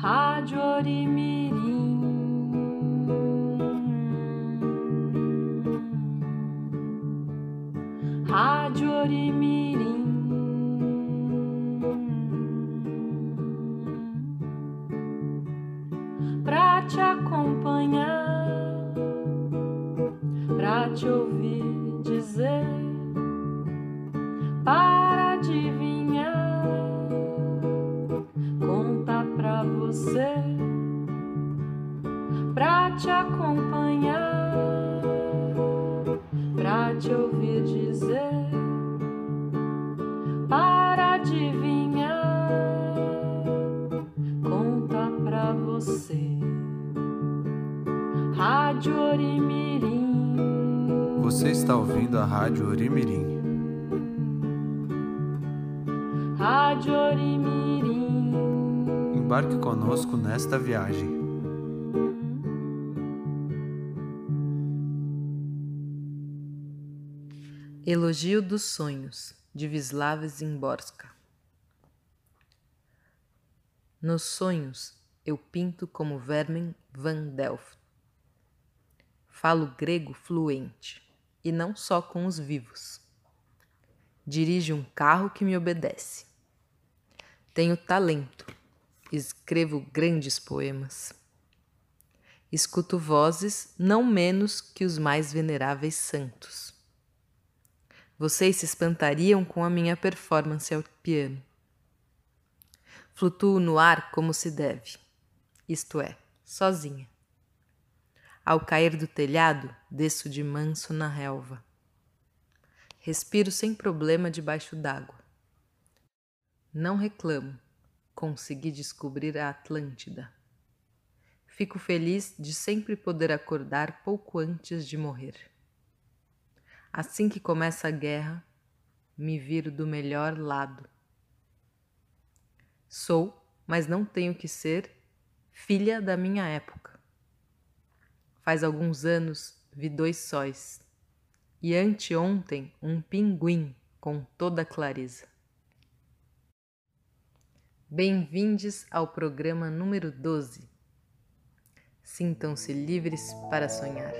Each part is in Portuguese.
Rádio Orimirim. Rádio Orimirim. Pra te acompanhar, pra te ouvir ouvindo a Rádio Orimirim. Rádio Orimirim. Embarque conosco nesta viagem. Elogio dos Sonhos, de Wisława Zimborska. Nos sonhos eu pinto como Vermen van Delft. Falo grego fluente, e não só com os vivos. Dirijo um carro que me obedece. Tenho talento, escrevo grandes poemas. Escuto vozes não menos que os mais veneráveis santos. Vocês se espantariam com a minha performance ao piano. Flutuo no ar como se deve, isto é, sozinha. Ao cair do telhado, desço de manso na relva. Respiro sem problema debaixo d'água. Não reclamo, consegui descobrir a Atlântida. Fico feliz de sempre poder acordar pouco antes de morrer. Assim que começa a guerra, me viro do melhor lado. Sou, mas não tenho que ser, filha da minha época. Faz alguns anos vi dois sóis, e anteontem um pinguim com toda clareza. Bem-vindos ao programa número 12. Sintam-se livres para sonhar.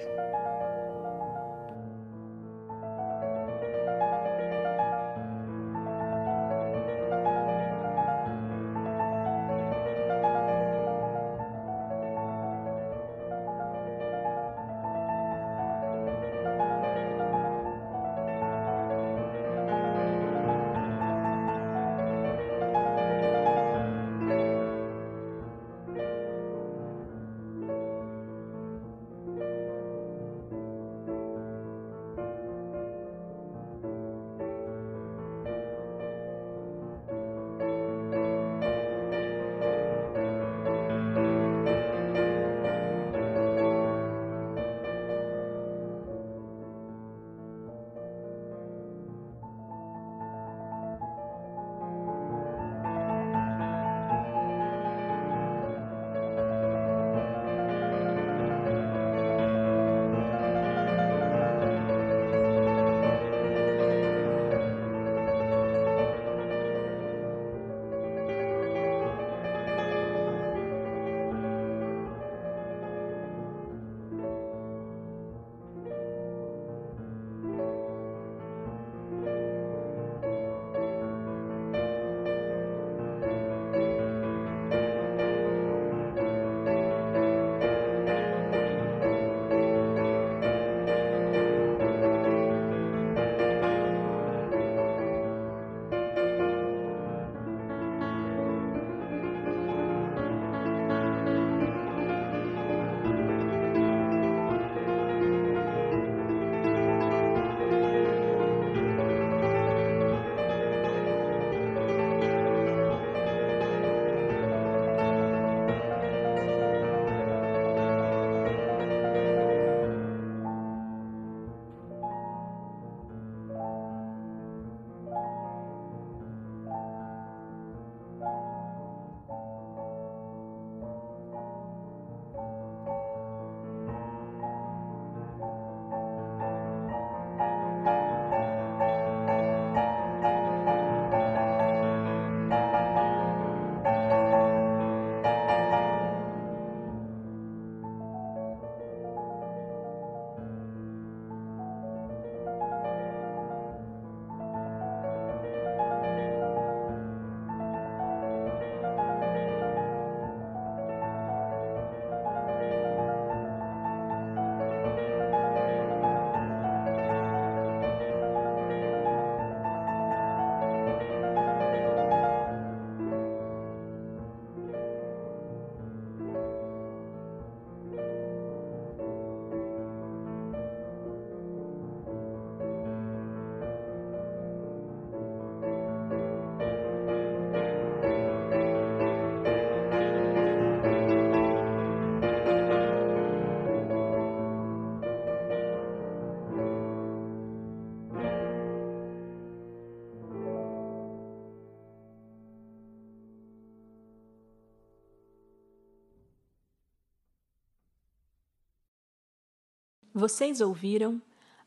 Vocês ouviram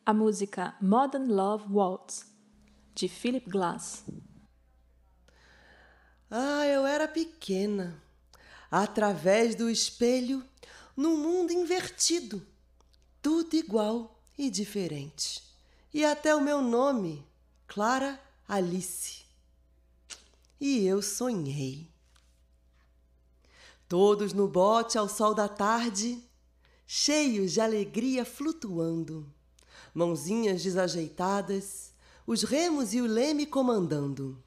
a música Modern Love Waltz, de Philip Glass. Ah, eu era pequena, através do espelho, num mundo invertido, tudo igual e diferente. E até o meu nome, Clara Alice. E eu sonhei. Todos no bote ao sol da tarde, cheios de alegria flutuando, mãozinhas desajeitadas, os remos e o leme comandando.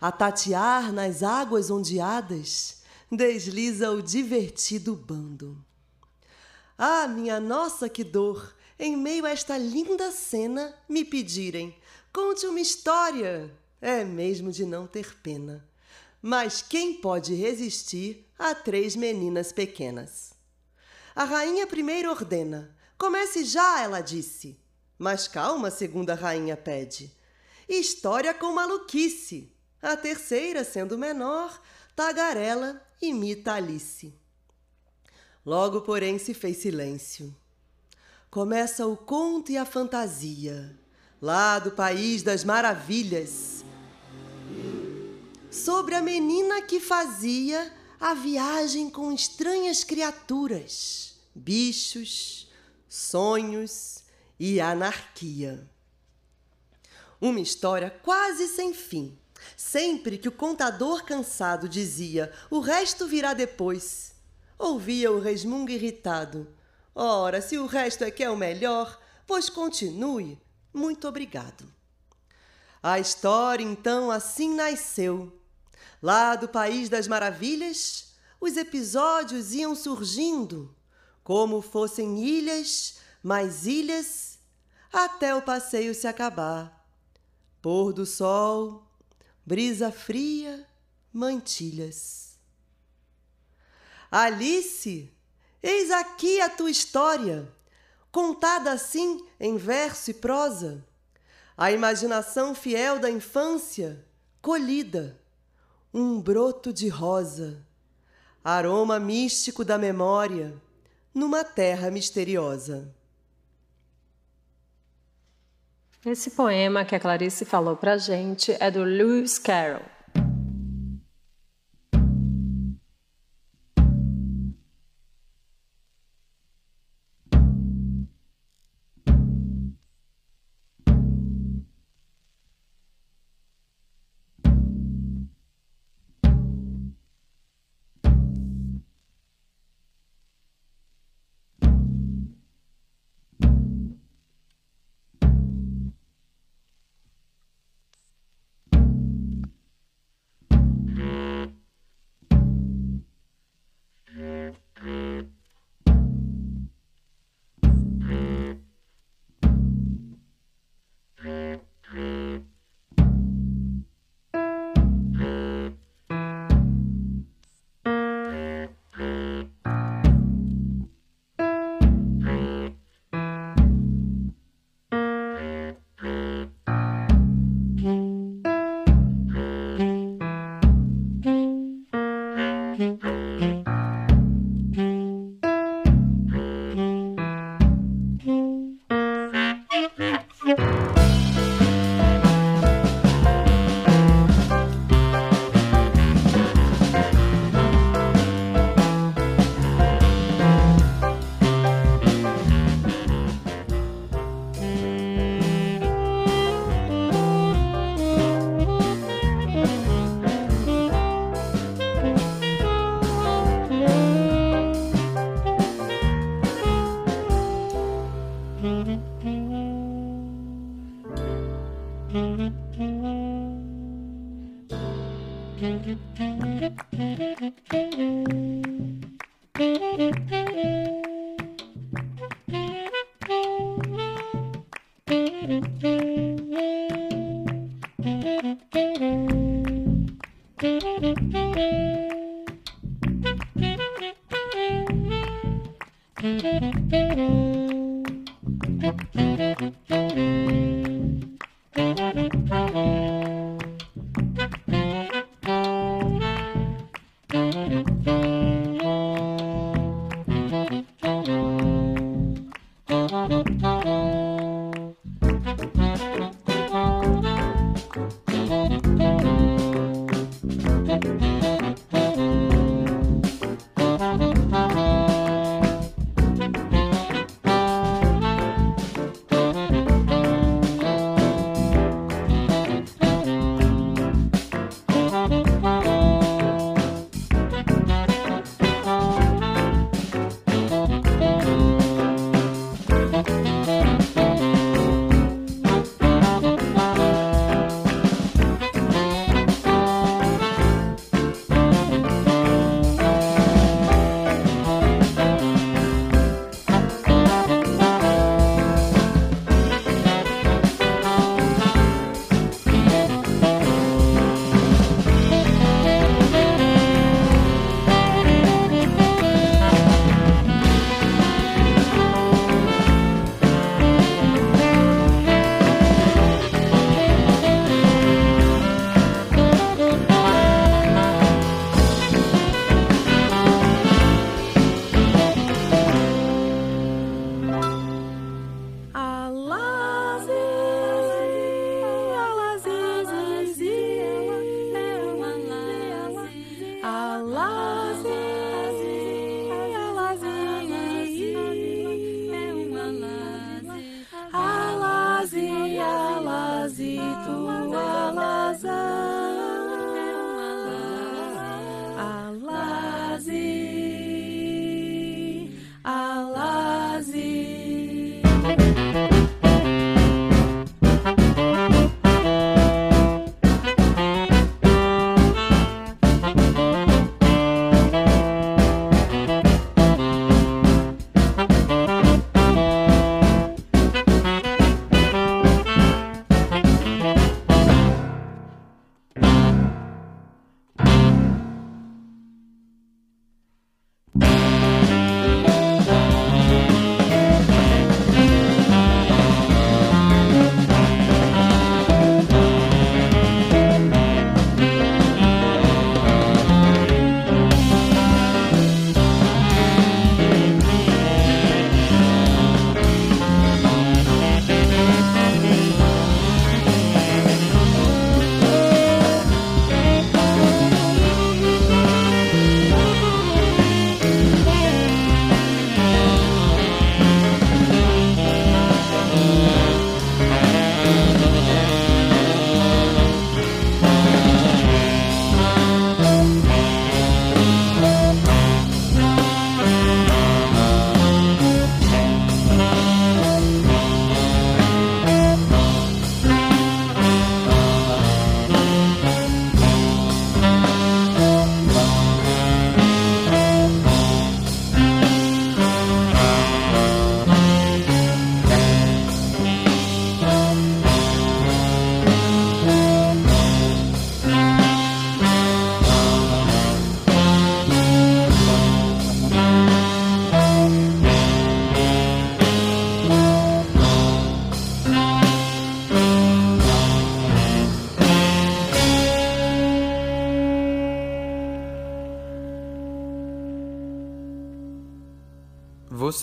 A tatear nas águas ondeadas, desliza o divertido bando. Ah, minha nossa, que dor! Em meio a esta linda cena, me pedirem: conte uma história. É mesmo de não ter pena. Mas quem pode resistir a três meninas pequenas? A rainha primeiro ordena. Comece já, ela disse. Mas calma, segunda rainha pede. História com maluquice. A terceira, sendo menor, tagarela imita Alice. Logo, porém, se fez silêncio. Começa o conto e a fantasia, lá do país das maravilhas, sobre a menina que fazia a viagem com estranhas criaturas, bichos, sonhos e anarquia. Uma história quase sem fim. Sempre que o contador cansado dizia: O resto virá depois, ouvia o resmungo irritado: Ora, se o resto é que é o melhor, pois continue. Muito obrigado. A história então assim nasceu Lá do País das Maravilhas, os episódios iam surgindo, como fossem ilhas, mais ilhas, até o passeio se acabar. Pôr do sol, brisa fria, mantilhas. Alice, eis aqui a tua história, contada assim em verso e prosa, a imaginação fiel da infância, colhida um broto de rosa, aroma místico da memória, numa terra misteriosa. Esse poema que a Clarice falou pra gente é do Lewis Carroll.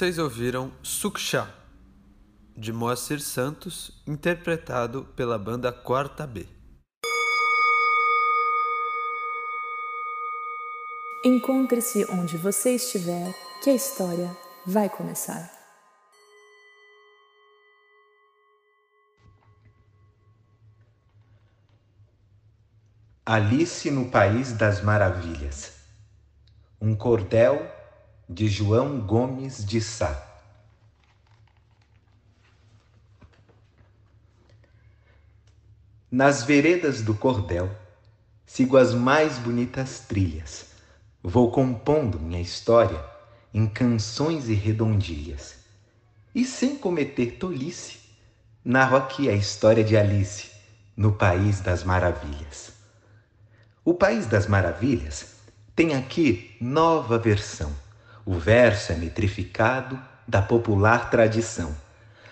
Vocês ouviram Suksha, de Moacir Santos, interpretado pela banda Quarta B. Encontre-se onde você estiver, que a história vai começar. Alice no País das Maravilhas. Um cordel de João Gomes de Sá. Nas veredas do cordel, sigo as mais bonitas trilhas. Vou compondo minha história em canções e redondilhas. E sem cometer tolice, narro aqui a história de Alice no País das Maravilhas. O País das Maravilhas tem aqui nova versão. O verso é metrificado da popular tradição.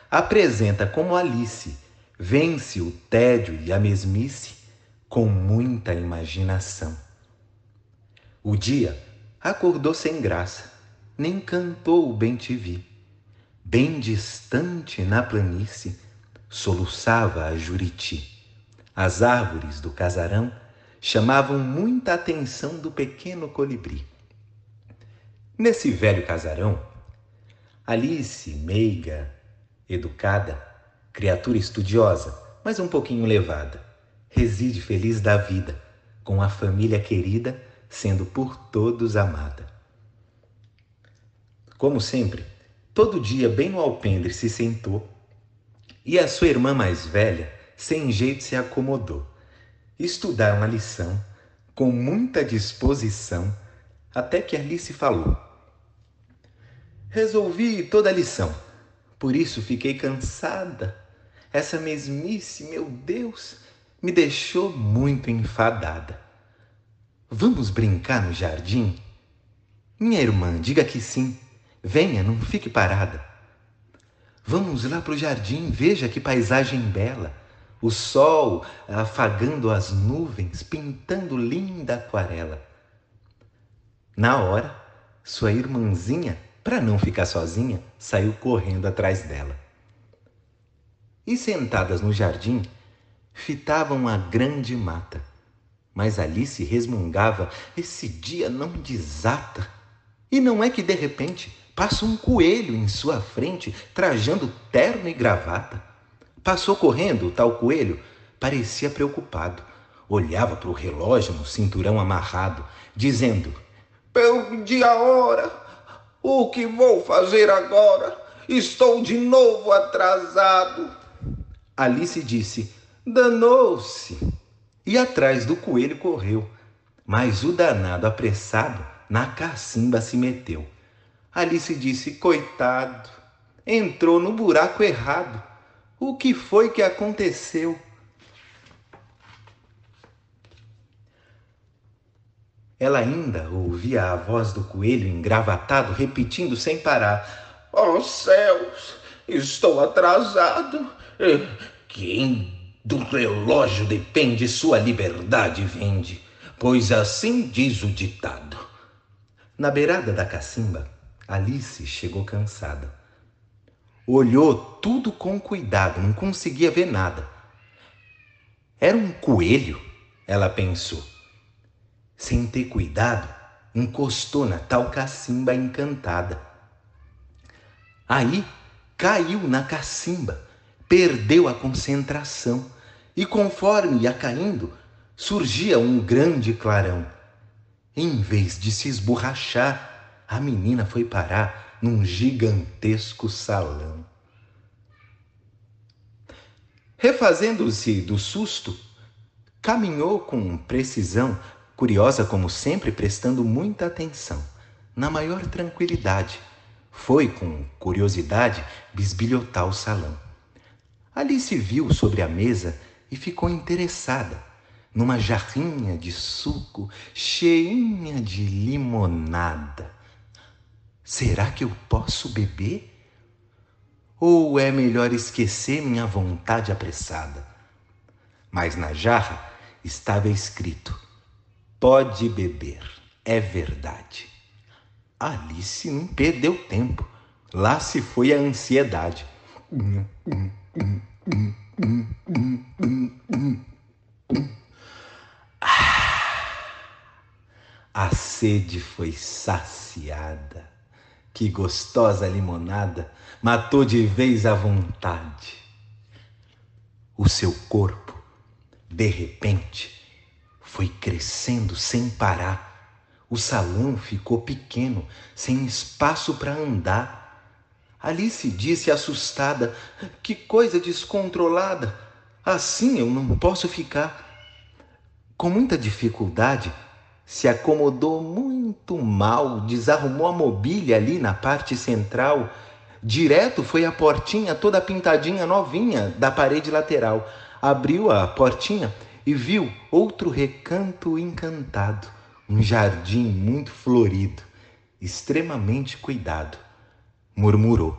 Apresenta como Alice, vence o tédio e a mesmice com muita imaginação. O dia acordou sem graça, nem cantou o bem-te-vi. Bem distante na planície, soluçava a Juriti. As árvores do casarão chamavam muita atenção do pequeno colibri. Nesse velho casarão, Alice, meiga, educada, criatura estudiosa, mas um pouquinho levada, reside feliz da vida, com a família querida, sendo por todos amada. Como sempre, todo dia bem no alpendre se sentou e a sua irmã mais velha, sem jeito, se acomodou estudaram a lição com muita disposição, até que Alice falou: Resolvi toda a lição, por isso fiquei cansada. Essa mesmice, meu Deus, me deixou muito enfadada. Vamos brincar no jardim? Minha irmã, diga que sim. Venha, não fique parada. Vamos lá para o jardim, veja que paisagem bela o sol afagando as nuvens, pintando linda aquarela. Na hora, sua irmãzinha, para não ficar sozinha, saiu correndo atrás dela. E sentadas no jardim, fitavam a grande mata. Mas Alice resmungava: esse dia não desata. E não é que de repente passa um coelho em sua frente, trajando terno e gravata. Passou correndo o tal coelho, parecia preocupado. Olhava para o relógio no cinturão amarrado, dizendo: Perdi a hora. O que vou fazer agora? Estou de novo atrasado. Alice disse: Danou-se. E atrás do coelho correu. Mas o danado apressado na cacimba se meteu. Alice disse: Coitado, entrou no buraco errado. O que foi que aconteceu? Ela ainda ouvia a voz do coelho engravatado repetindo sem parar: Oh céus, estou atrasado. Quem do relógio depende sua liberdade vende, pois assim diz o ditado. Na beirada da cacimba, Alice chegou cansada. Olhou tudo com cuidado, não conseguia ver nada. Era um coelho, ela pensou sem ter cuidado, encostou na tal cacimba encantada. Aí caiu na cacimba, perdeu a concentração e, conforme ia caindo, surgia um grande clarão. Em vez de se esborrachar, a menina foi parar num gigantesco salão. Refazendo-se do susto, caminhou com precisão curiosa como sempre, prestando muita atenção, na maior tranquilidade. Foi com curiosidade bisbilhotar o salão. Alice viu sobre a mesa e ficou interessada numa jarrinha de suco cheinha de limonada. Será que eu posso beber? Ou é melhor esquecer minha vontade apressada? Mas na jarra estava escrito: Pode beber, é verdade. Alice não perdeu tempo. Lá se foi a ansiedade. a sede foi saciada. Que gostosa limonada matou de vez a vontade. O seu corpo, de repente, foi crescendo sem parar. O salão ficou pequeno, sem espaço para andar. Alice disse assustada: Que coisa descontrolada! Assim eu não posso ficar. Com muita dificuldade, se acomodou muito mal, desarrumou a mobília ali na parte central. Direto foi a portinha toda pintadinha novinha da parede lateral. Abriu a portinha e viu outro recanto encantado, um jardim muito florido, extremamente cuidado. Murmurou: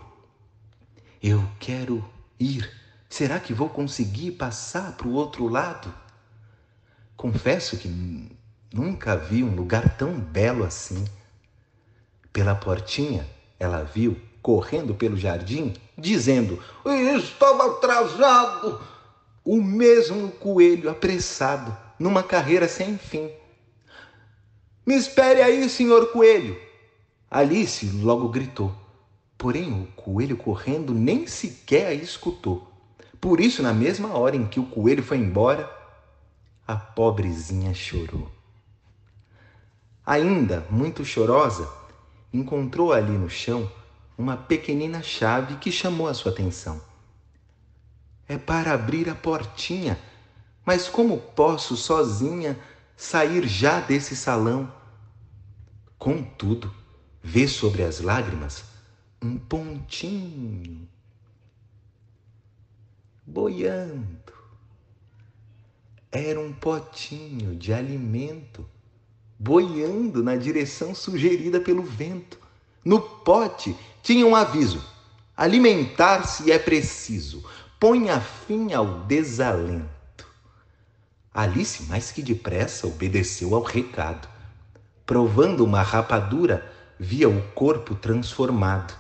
Eu quero ir. Será que vou conseguir passar para o outro lado? Confesso que nunca vi um lugar tão belo assim. Pela portinha, ela viu, correndo pelo jardim, dizendo: Estava atrasado o mesmo coelho apressado numa carreira sem fim. Me espere aí, senhor coelho! Alice logo gritou. Porém, o coelho correndo nem sequer a escutou. Por isso, na mesma hora em que o coelho foi embora, a pobrezinha chorou. Ainda muito chorosa, encontrou ali no chão uma pequenina chave que chamou a sua atenção é para abrir a portinha. Mas como posso sozinha sair já desse salão? Contudo, vê sobre as lágrimas um pontinho boiando. Era um potinho de alimento boiando na direção sugerida pelo vento. No pote tinha um aviso: alimentar-se é preciso ponha fim ao desalento. Alice, mais que depressa, obedeceu ao recado. Provando uma rapadura, via o corpo transformado.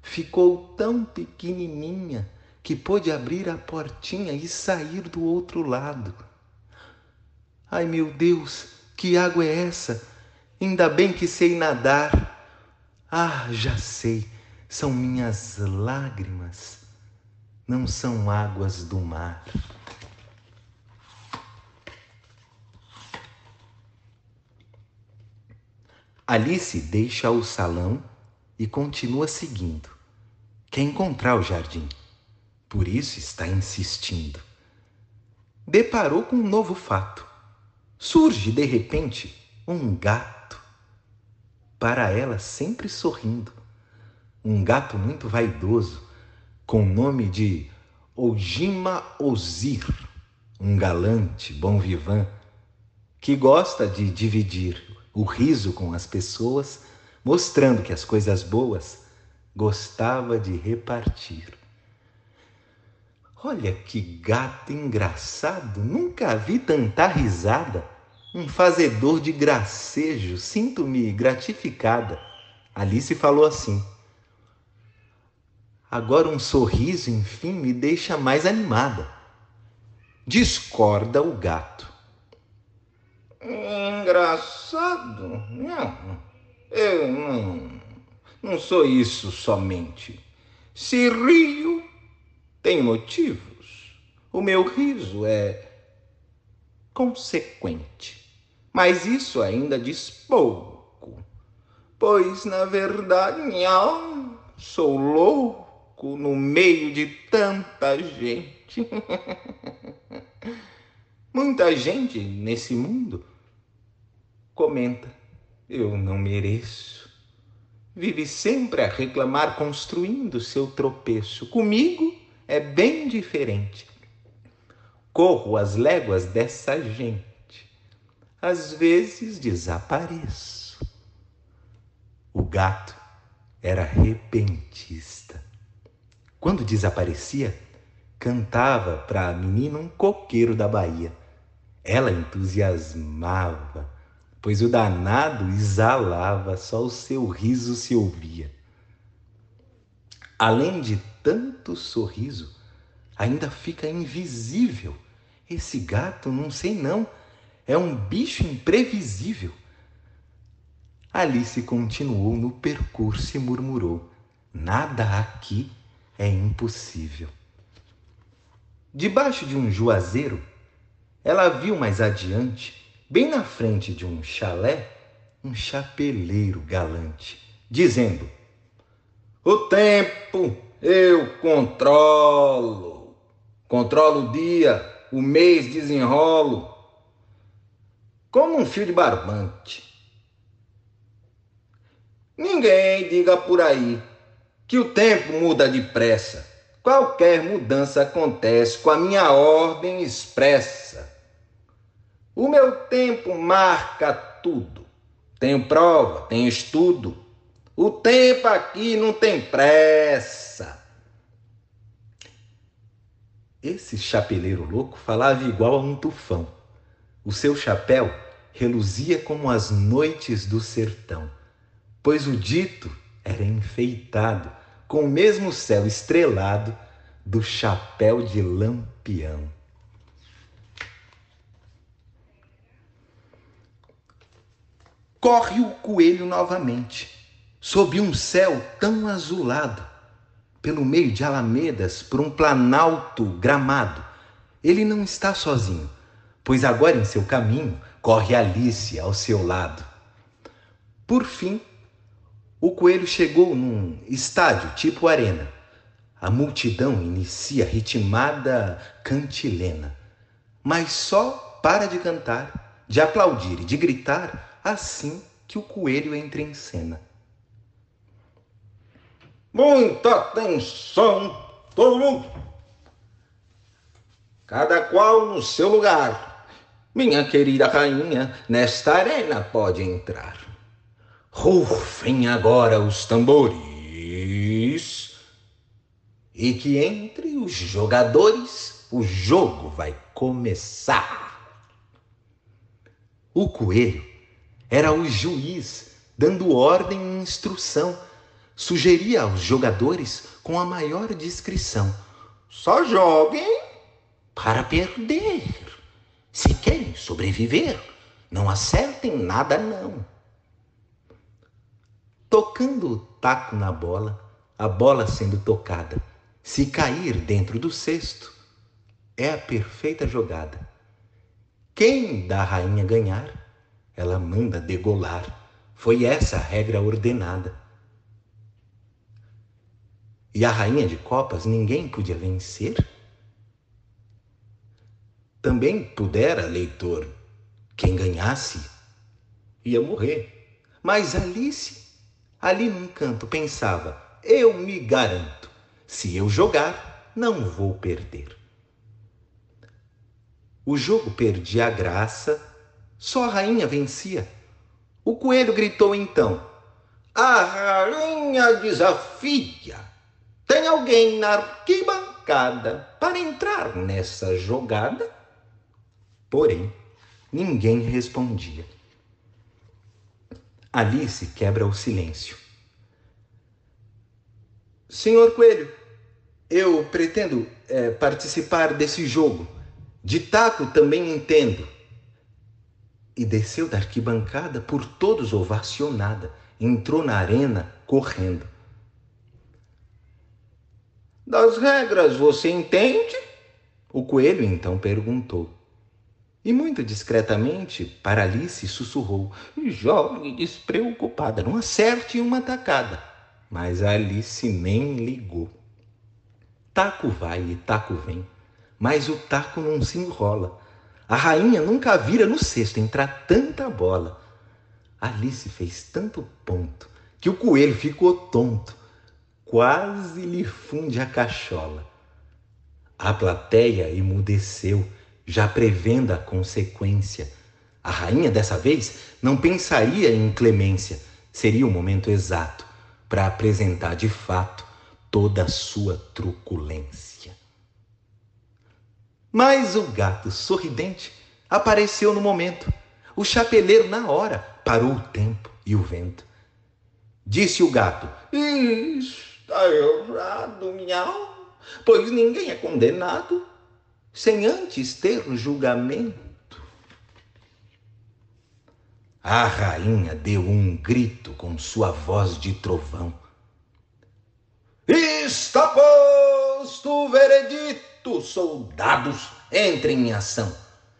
Ficou tão pequenininha que pôde abrir a portinha e sair do outro lado. Ai meu Deus, que água é essa? Ainda bem que sei nadar. Ah, já sei, são minhas lágrimas, não são águas do mar. Alice deixa o salão e continua seguindo. Quer encontrar o jardim, por isso está insistindo. Deparou com um novo fato. Surge de repente um gato. Para ela, sempre sorrindo. Um gato muito vaidoso, com o nome de Ojima Ozir, um galante, bom vivan, que gosta de dividir o riso com as pessoas, mostrando que as coisas boas gostava de repartir. Olha que gato engraçado, nunca vi tanta risada. Um fazedor de gracejo, sinto-me gratificada. Alice falou assim. Agora um sorriso, enfim, me deixa mais animada. Discorda o gato. Engraçado? Não, eu não, não sou isso somente. Se rio, tem motivos. O meu riso é consequente. Mas isso ainda diz pouco, pois na verdade não, sou louco no meio de tanta gente. Muita gente nesse mundo comenta: Eu não mereço. Vive sempre a reclamar, construindo seu tropeço. Comigo é bem diferente. Corro as léguas dessa gente. Às vezes desapareço. O gato era repentista. Quando desaparecia, cantava para a menina um coqueiro da Bahia. Ela entusiasmava pois o danado exalava, só o seu riso se ouvia. Além de tanto sorriso, ainda fica invisível. Esse gato, não sei não, é um bicho imprevisível. Alice continuou no percurso e murmurou: Nada aqui é impossível. Debaixo de um juazeiro, ela viu mais adiante bem na frente de um chalé, um chapeleiro galante, dizendo: O tempo eu controlo, controlo o dia, o mês desenrolo, como um fio de barbante. Ninguém diga por aí que o tempo muda depressa. Qualquer mudança acontece com a minha ordem expressa. O meu tempo marca tudo. Tenho prova, tenho estudo. O tempo aqui não tem pressa. Esse chapeleiro louco falava igual a um tufão. O seu chapéu reluzia como as noites do sertão, pois o dito era enfeitado com o mesmo céu estrelado do chapéu de lampião. corre o coelho novamente, sob um céu tão azulado, pelo meio de alamedas, por um planalto gramado. Ele não está sozinho, pois agora em seu caminho corre Alice ao seu lado. Por fim, o coelho chegou num estádio tipo arena. A multidão inicia ritmada cantilena, mas só para de cantar, de aplaudir e de gritar assim que o coelho entra em cena. Muita atenção, todo mundo! Cada qual no seu lugar. Minha querida rainha, nesta arena pode entrar. Rufem agora os tambores. E que entre os jogadores o jogo vai começar. O coelho era o juiz dando ordem e instrução. Sugeria aos jogadores com a maior discrição: só joguem para perder. Se querem sobreviver, não acertem nada, não. Tocando o taco na bola, a bola sendo tocada, se cair dentro do cesto, é a perfeita jogada. Quem da rainha ganhar, ela manda degolar. Foi essa a regra ordenada. E a rainha de copas ninguém podia vencer? Também pudera, leitor, quem ganhasse ia morrer. Mas Alice, ali num canto, pensava: eu me garanto, se eu jogar, não vou perder. O jogo perdia a graça, só a rainha vencia. O coelho gritou então: A rainha desafia. Tem alguém na arquibancada para entrar nessa jogada? Porém, ninguém respondia. Alice quebra o silêncio. Senhor Coelho, eu pretendo é, participar desse jogo. De taco também entendo. E desceu da arquibancada por todos ovacionada. Entrou na arena correndo. Das regras você entende? O coelho então perguntou. E muito discretamente, para Alice sussurrou: Jogue despreocupada, não acerte uma tacada. Mas Alice nem ligou. Taco vai e taco vem, mas o taco não se enrola. A rainha nunca vira no cesto entrar tanta bola. Alice fez tanto ponto que o coelho ficou tonto, quase lhe funde a cachola. A plateia emudeceu já prevendo a consequência. A rainha, dessa vez, não pensaria em clemência. Seria o momento exato para apresentar de fato toda a sua truculência. Mas o gato sorridente apareceu no momento. O chapeleiro, na hora, parou o tempo e o vento. Disse o gato: Está errado, miau, pois ninguém é condenado sem antes ter julgamento. A rainha deu um grito com sua voz de trovão. Está posto o veredito, soldados, entrem em ação.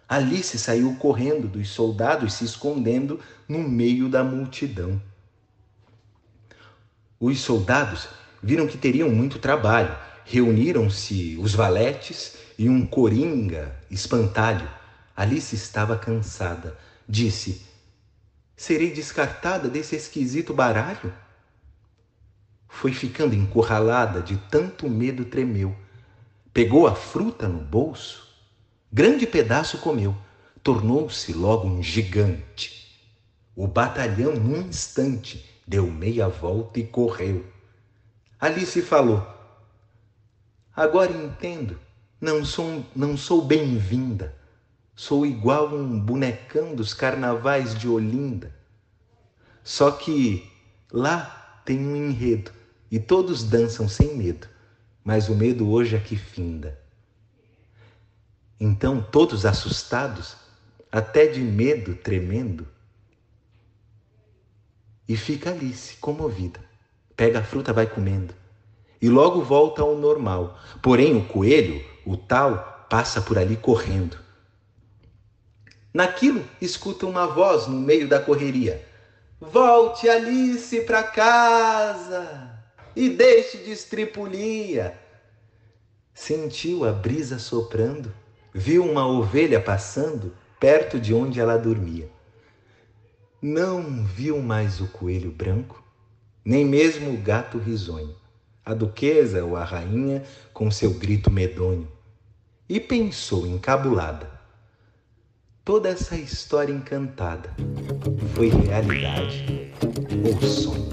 Alice saiu correndo dos soldados, se escondendo no meio da multidão. Os soldados viram que teriam muito trabalho. Reuniram-se os valetes e um coringa espantalho. Alice estava cansada. Disse: Serei descartada desse esquisito baralho? Foi ficando encurralada, de tanto medo tremeu. Pegou a fruta no bolso, grande pedaço comeu, tornou-se logo um gigante. O batalhão, num instante, deu meia volta e correu. Alice falou: Agora entendo não sou, não sou bem-vinda. Sou igual um bonecão dos carnavais de Olinda. Só que lá tem um enredo e todos dançam sem medo, mas o medo hoje é que finda. Então, todos assustados, até de medo tremendo, e fica Alice comovida. Pega a fruta, vai comendo. E logo volta ao normal. Porém, o coelho o tal passa por ali correndo. Naquilo, escuta uma voz no meio da correria: Volte, Alice, para casa e deixe de estripulia. Sentiu a brisa soprando, viu uma ovelha passando perto de onde ela dormia. Não viu mais o coelho branco, nem mesmo o gato risonho a duquesa ou a rainha com seu grito medonho, e pensou encabulada. Toda essa história encantada foi realidade ou sonho?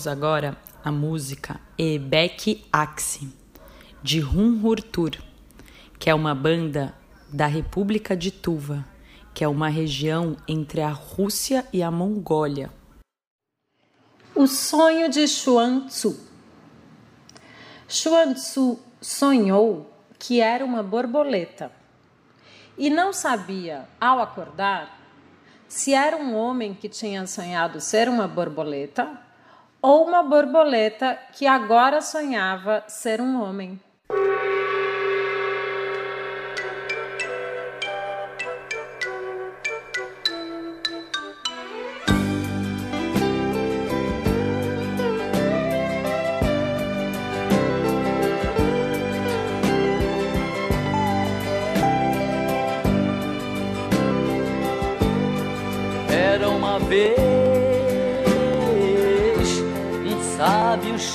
Nós ouvimos agora a música Ebek Axe, de Hunhurtur, que é uma banda da República de Tuva, que é uma região entre a Rússia e a Mongólia. O sonho de Xuan Tzu. Xuan Tzu sonhou que era uma borboleta e não sabia, ao acordar, se era um homem que tinha sonhado ser uma borboleta ou uma borboleta que agora sonhava ser um homem. Era uma vez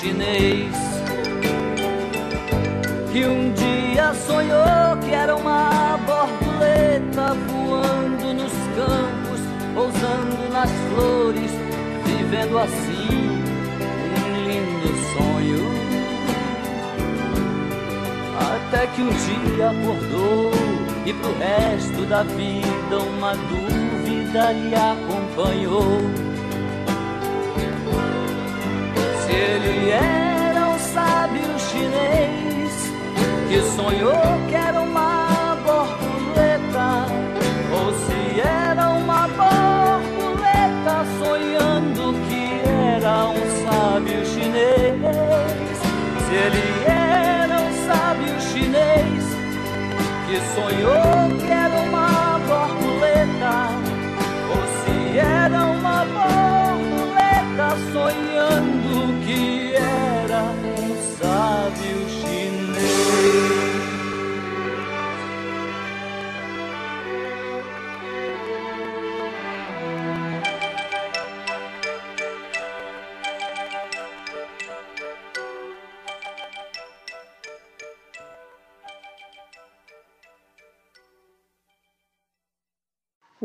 chinês que um dia sonhou que era uma borboleta voando nos campos, pousando nas flores, vivendo assim um lindo sonho. Até que um dia acordou e pro resto da vida uma dúvida lhe acompanhou. Ele era um sábio chinês que sonhou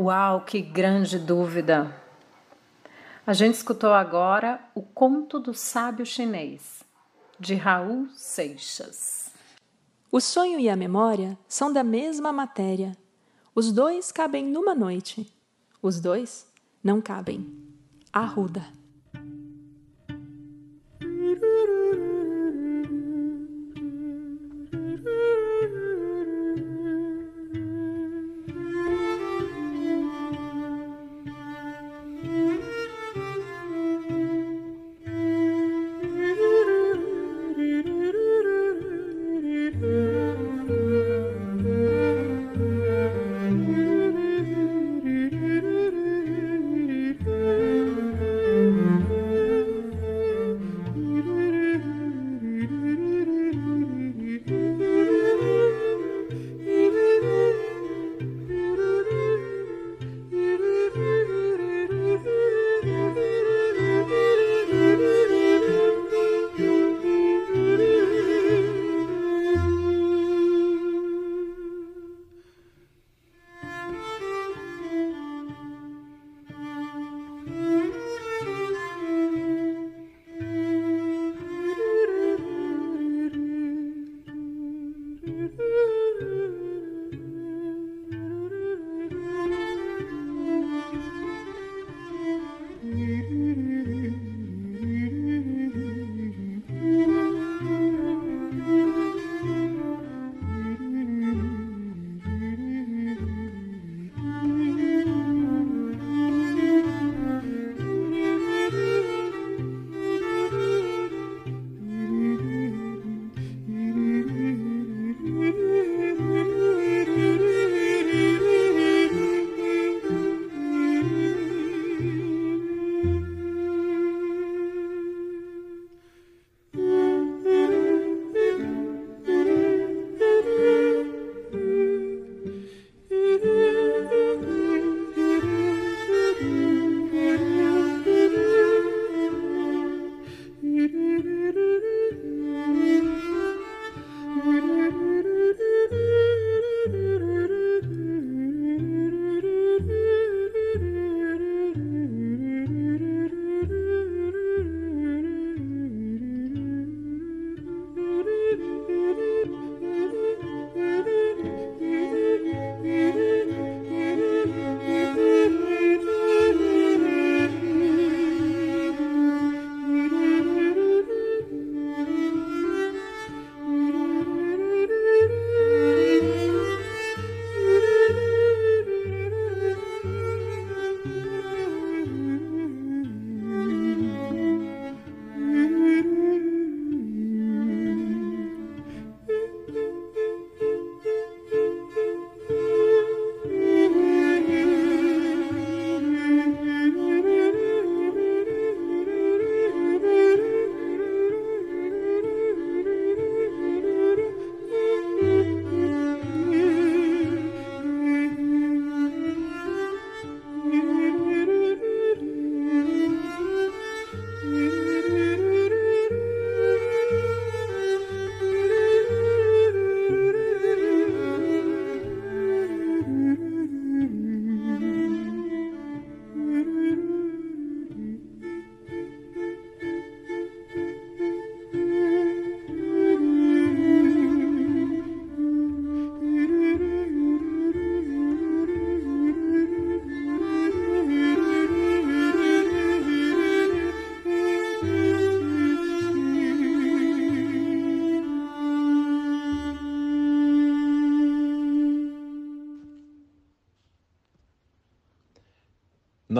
Uau, que grande dúvida! A gente escutou agora o Conto do Sábio Chinês, de Raul Seixas. O sonho e a memória são da mesma matéria. Os dois cabem numa noite. Os dois não cabem. Arruda.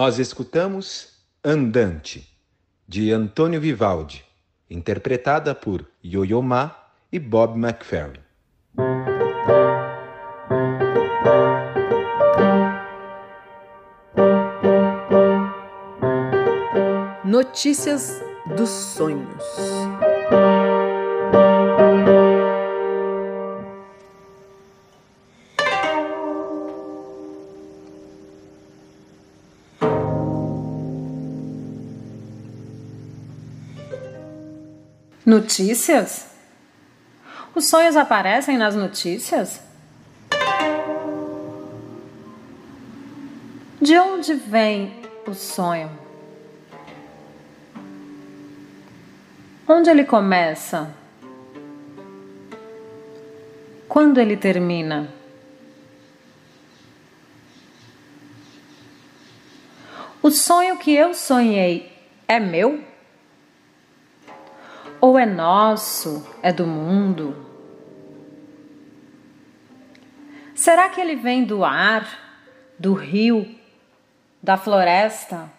Nós escutamos Andante, de Antônio Vivaldi, interpretada por Yo-Yo Ma e Bob McFerrin. Notícias dos sonhos. Notícias? Os sonhos aparecem nas notícias? De onde vem o sonho? Onde ele começa? Quando ele termina? O sonho que eu sonhei é meu? Ou é nosso, é do mundo? Será que ele vem do ar, do rio, da floresta,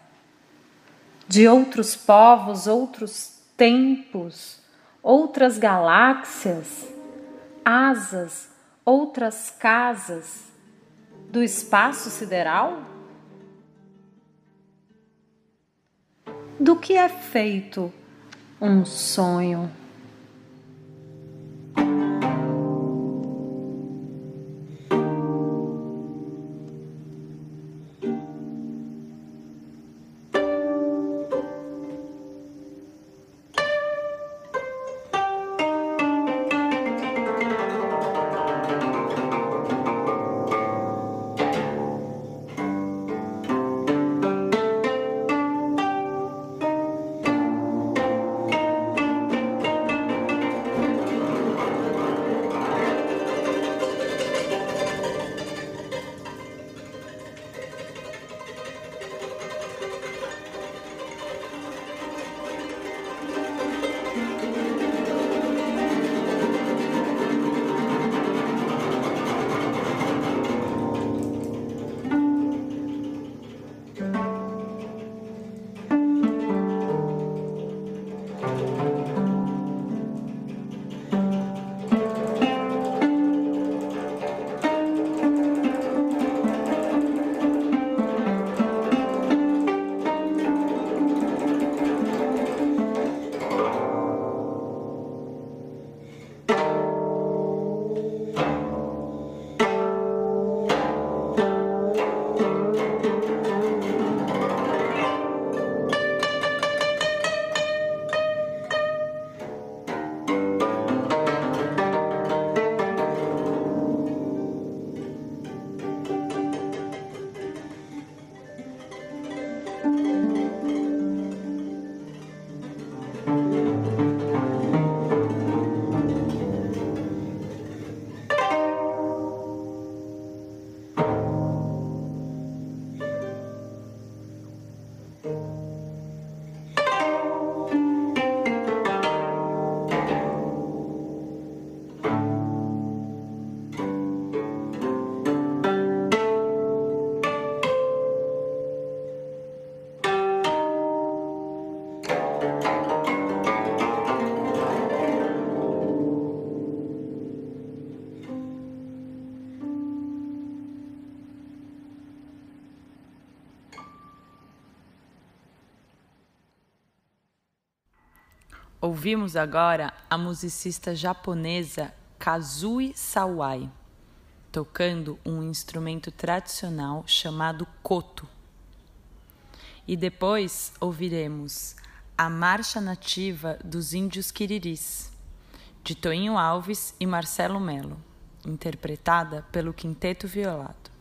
de outros povos, outros tempos, outras galáxias, asas, outras casas do espaço sideral? Do que é feito um sonho. Ouvimos agora a musicista japonesa Kazui Sawai tocando um instrumento tradicional chamado koto. E depois ouviremos a Marcha Nativa dos Índios Quiriris, de Toinho Alves e Marcelo Melo, interpretada pelo Quinteto Violado.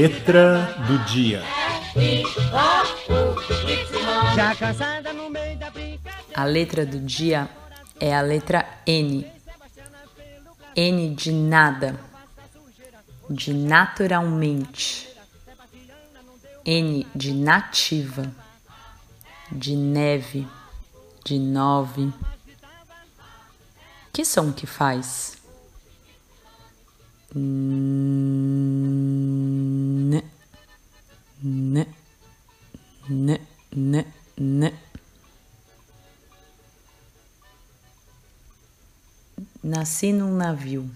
Letra do dia. A letra do dia é a letra N. N de nada, de naturalmente. N de nativa, de neve, de nove. Que som que faz? N, n, n, n, n. Nasci num navio,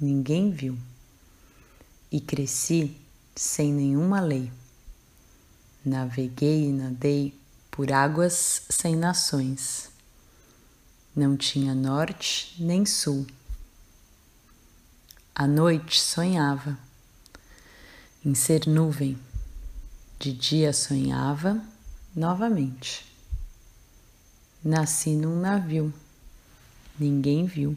ninguém viu, e cresci sem nenhuma lei. Naveguei e nadei por águas sem nações. Não tinha norte nem sul. À noite sonhava em ser nuvem, de dia sonhava novamente. Nasci num navio, ninguém viu.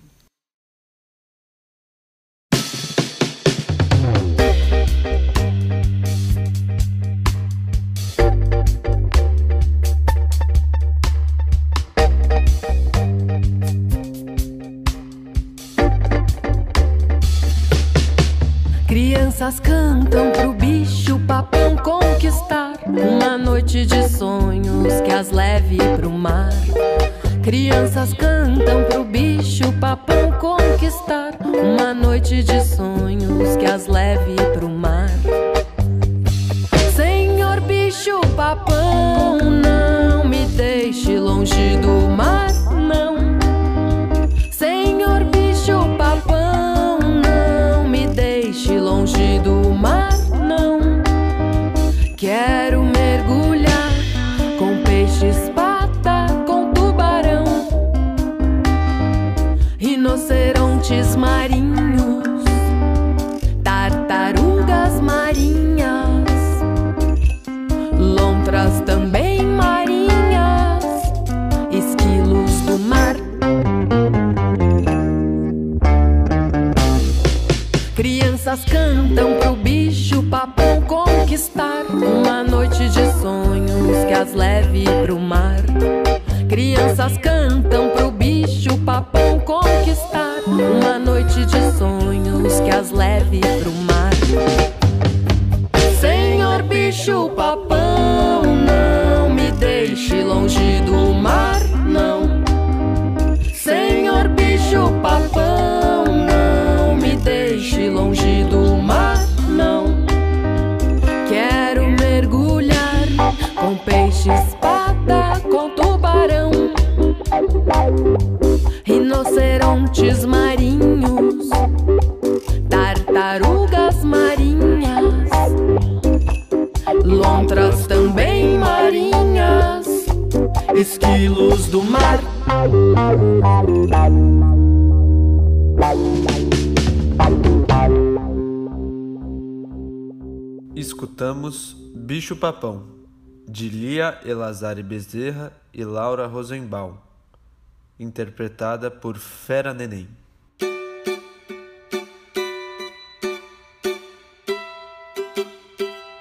Crianças cantam pro bicho papão conquistar uma noite de sonhos que as leve pro mar. Crianças cantam pro bicho papão conquistar uma noite de sonhos que as leve pro mar. Senhor bicho papão, não me deixe longe do mar, rinocerontes marinhos, tartarugas marinhas, lontras também marinhas, esquilos do mar. Crianças cantam pro bicho papão conquistar uma noite de sonhos que as leve pro mar. Crianças cantam pro bicho papão conquistar uma noite de sonhos que as leve pro mar. Senhor bicho papão, não me deixe longe do mar, não. Rinocerontes marinhos, tartarugas marinhas, lontras também marinhas, esquilos do mar. Escutamos Bicho Papão, de Lia Elazari Bezerra e Laura Rosenbaum, interpretada por Fera Neném.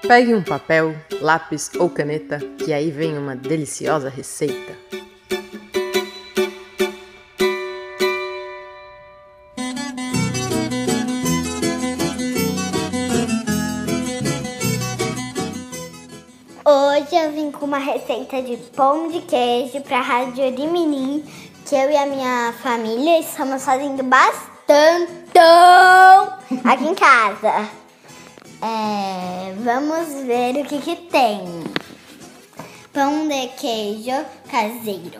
Pegue um papel, lápis ou caneta, que aí vem uma deliciosa receita. Hoje eu vim com uma receita de pão de queijo para a Rádio de Mirim, que eu e a minha família estamos fazendo bastante aqui em casa. É, vamos ver o que, que tem. Pão de queijo caseiro.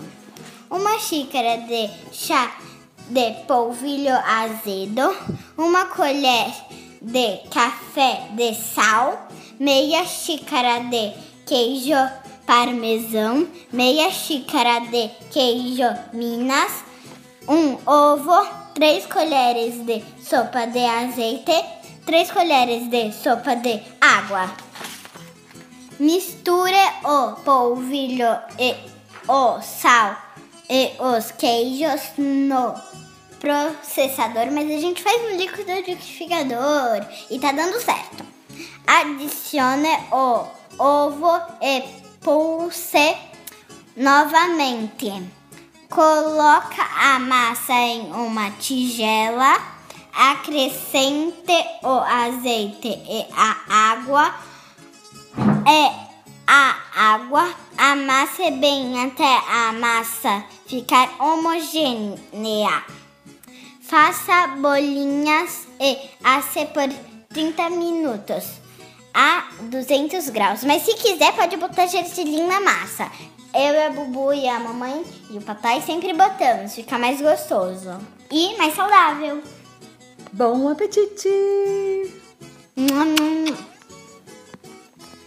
Uma xícara de chá de polvilho azedo. Uma colher de café de sal. Meia xícara de queijo parmesão. Meia xícara de queijo Minas. Um ovo. Três colheres de sopa de azeite. 3 colheres de sopa de água. Misture o polvilho e o sal e os queijos no processador, mas a gente faz no liquidificador e tá dando certo. Adicione o ovo e pulse novamente. Coloca a massa em uma tigela acrescente o azeite e a água e a água, amasse bem até a massa ficar homogênea. Faça bolinhas e asse por 30 minutos a 200 graus. Mas se quiser, pode botar gergelim na massa. Eu, a Bubu e a mamãe e o papai sempre botamos, fica mais gostoso e mais saudável. Bom apetite!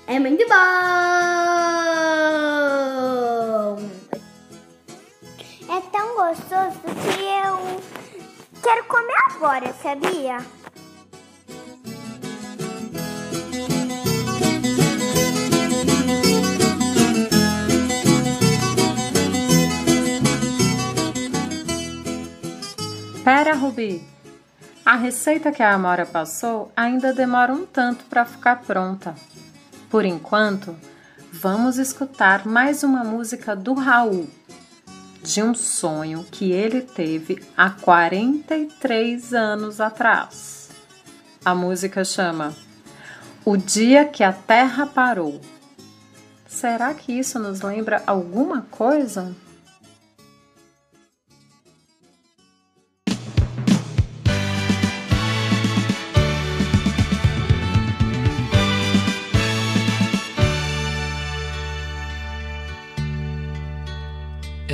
É muito bom! É tão gostoso que eu quero comer agora, sabia? Pera, Rubi. A receita que a Amora passou ainda demora um tanto para ficar pronta. Por enquanto, vamos escutar mais uma música do Raul, de um sonho que ele teve há 43 anos atrás. A música chama O Dia que a Terra Parou. Será que isso nos lembra alguma coisa?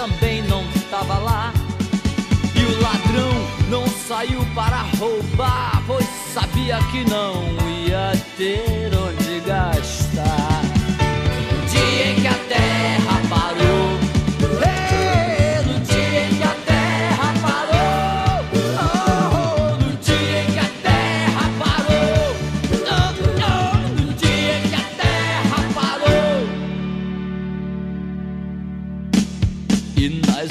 também não tava lá. E o ladrão não saiu para roubar, pois sabia que não ia ter onde gastar.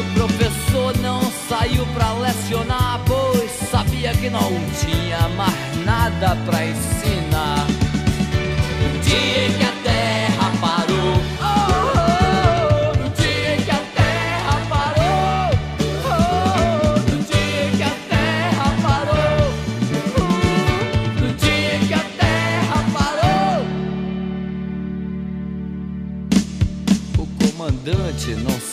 O professor não saiu pra lecionar, pois sabia que não tinha mais nada pra ensinar. No dia que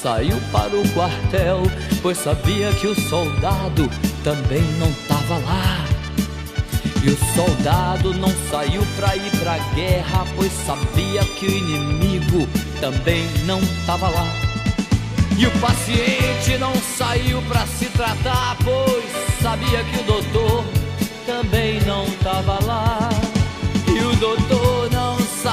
saiu para o quartel, pois sabia que o soldado também não tava lá. E o soldado não saiu pra ir pra guerra, pois sabia que o inimigo também não tava lá. E o paciente não saiu pra se tratar, pois sabia que o doutor também não tava lá. E o doutor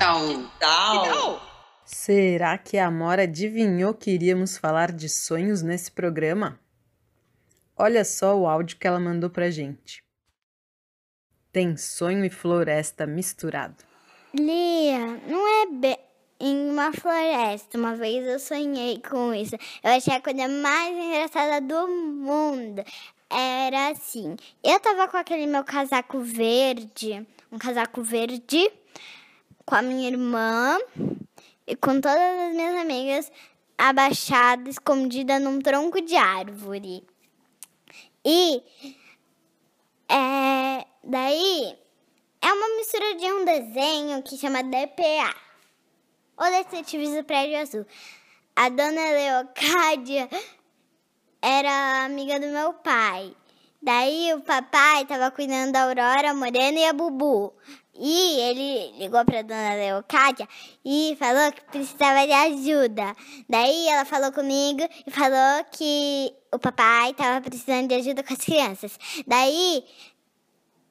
Tal? Que tal? tal? Que tal? Será que a Amora adivinhou que iríamos falar de sonhos nesse programa? Olha só o áudio que ela mandou pra gente. Tem sonho e floresta misturado. Lia, não é bem em uma floresta. Uma vez eu sonhei com isso. Eu achei a coisa mais engraçada do mundo. Era assim: eu tava com aquele meu casaco verde, um casaco verde, com a minha irmã e com todas as minhas amigas abaixada, escondida num tronco de árvore. E é, daí é uma mistura de um desenho que chama DPA. O Detetives do Prédio Azul. A dona Leocádia era amiga do meu pai. Daí o papai tava cuidando da Aurora, a Morena e a Bubu. E ele ligou pra dona Leocádia e falou que precisava de ajuda. Daí ela falou comigo e falou que o papai tava precisando de ajuda com as crianças. Daí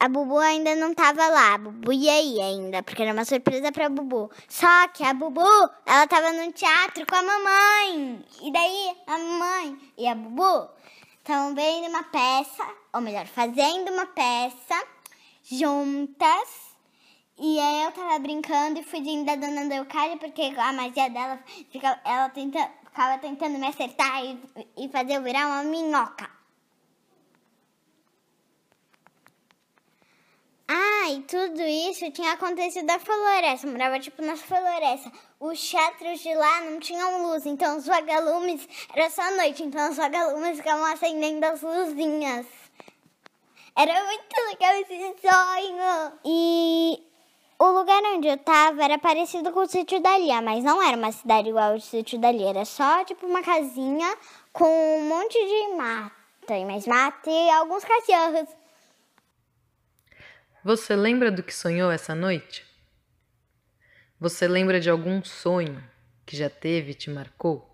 a Bubu ainda não tava lá, a Bubu ia ainda, porque era uma surpresa pra Bubu. Só que a Bubu, ela tava no teatro com a mamãe. E daí a mamãe e a Bubu estavam vendo uma peça, ou melhor, fazendo uma peça juntas. E aí eu tava brincando e fugindo da dona Leocádia, porque a magia dela, fica, ela tenta, ficava tentando me acertar e, e fazer eu virar uma minhoca. Ah, e tudo isso tinha acontecido na floresta, eu morava tipo na floresta. Os teatros de lá não tinham luz, então os vagalumes era só noite, então os vagalumes ficavam acendendo as luzinhas. Era muito legal esse sonho. E o lugar onde eu tava era parecido com o sítio da Lia, mas não era uma cidade igual ao sítio da Lia, era só tipo uma casinha com um monte de mata, e mais mata e alguns cachorros. Você lembra do que sonhou essa noite? Você lembra de algum sonho que já teve e te marcou?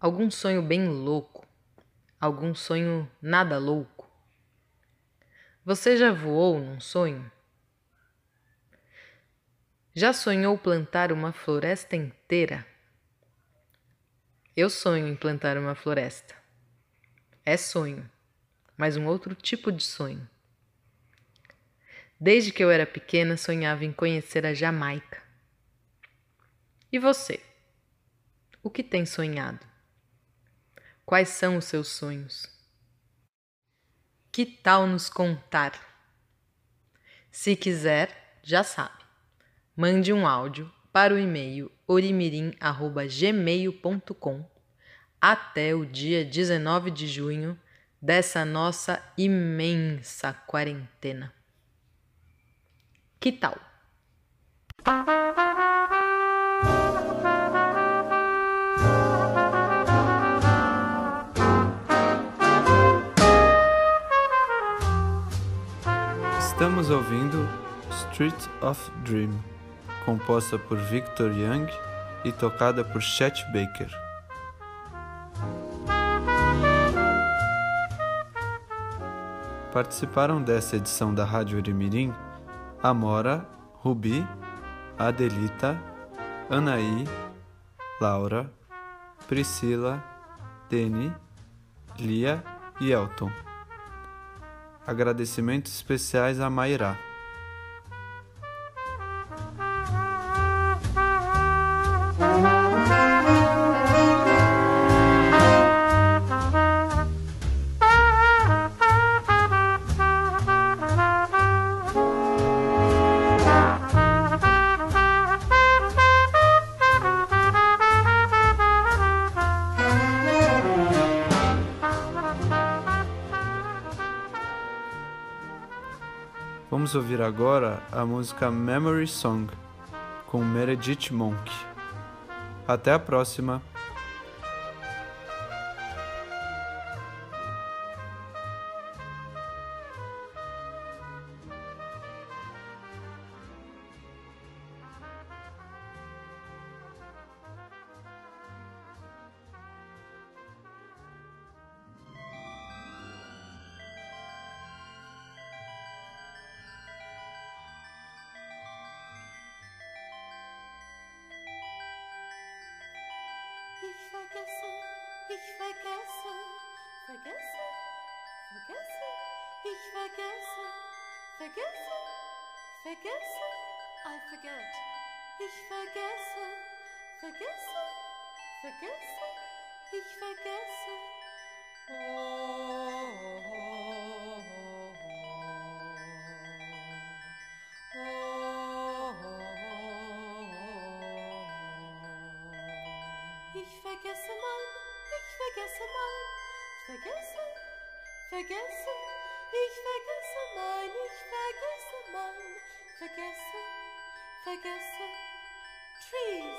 Algum sonho bem louco? Algum sonho nada louco? Você já voou num sonho? Já sonhou plantar uma floresta inteira? Eu sonho em plantar uma floresta. É sonho, mas um outro tipo de sonho. Desde que eu era pequena, sonhava em conhecer a Jamaica. E você? O que tem sonhado? Quais são os seus sonhos? Que tal nos contar? Se quiser, já sabe. Mande um áudio para o e-mail orimirim@gmail.com até o dia 19 de junho dessa nossa imensa quarentena. Que tal? Estamos ouvindo Street of Dream, composta por Victor Young e tocada por Chet Baker. Participaram dessa edição da Rádio Orimirim Amora, Rubi, Adelita, Anaí, Laura, Priscila, Deni, Lia e Elton. Agradecimentos especiais a Mairá. Ouvir agora a música Memory Song com Meredith Monk. Até a próxima! Ich vergesse, vergesse, vergesse, ich vergesse, vergesse, vergesse, I forget. Ich vergesse, vergesse, vergesse, ich vergesse. Oh, I guess a tree.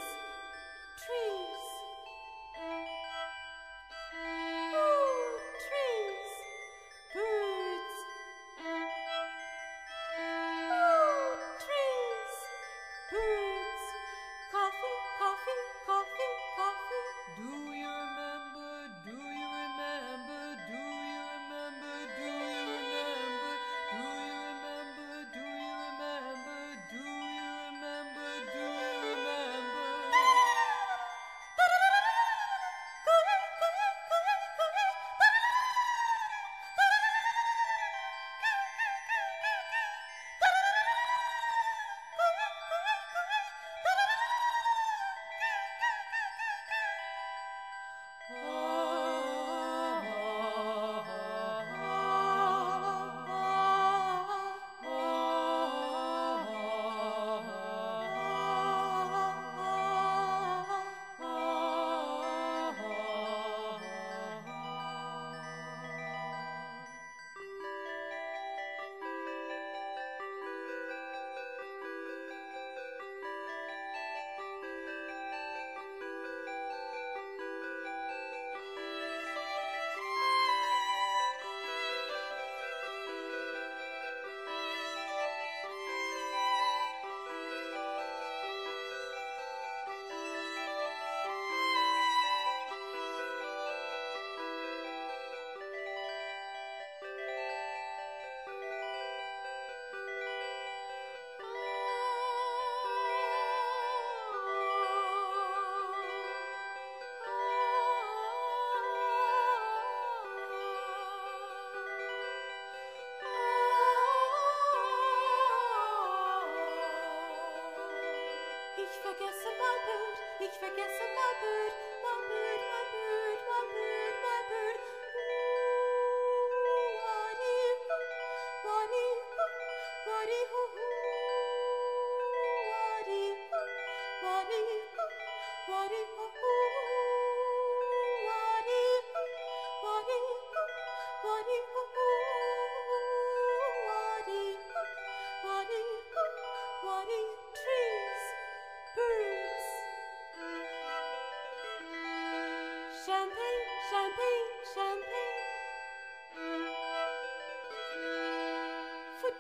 Ich vergesse Mabur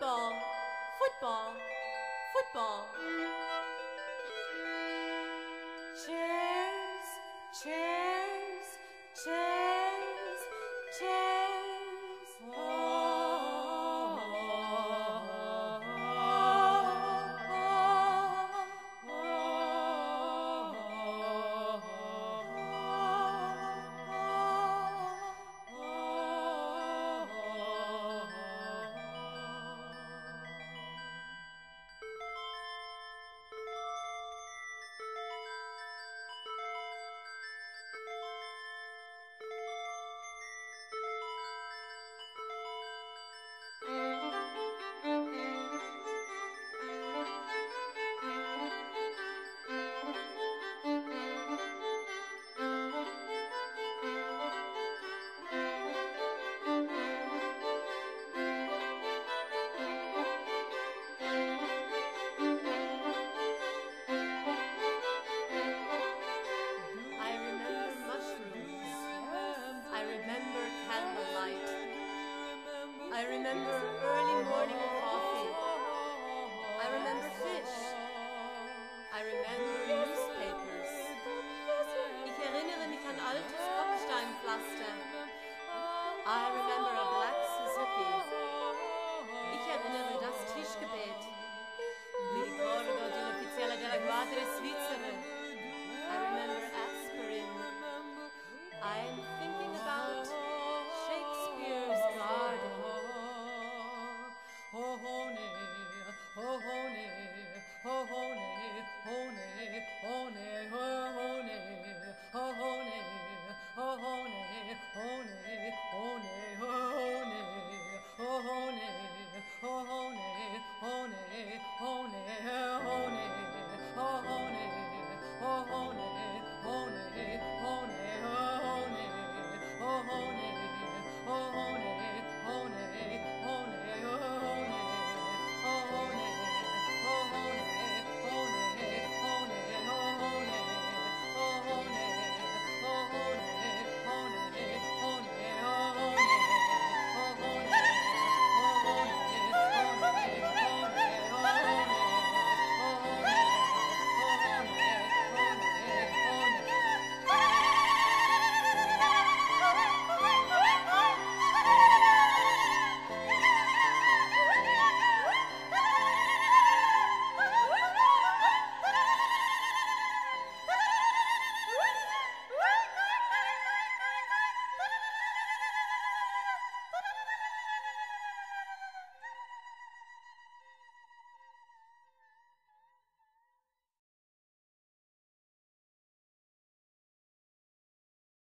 Football, football, football.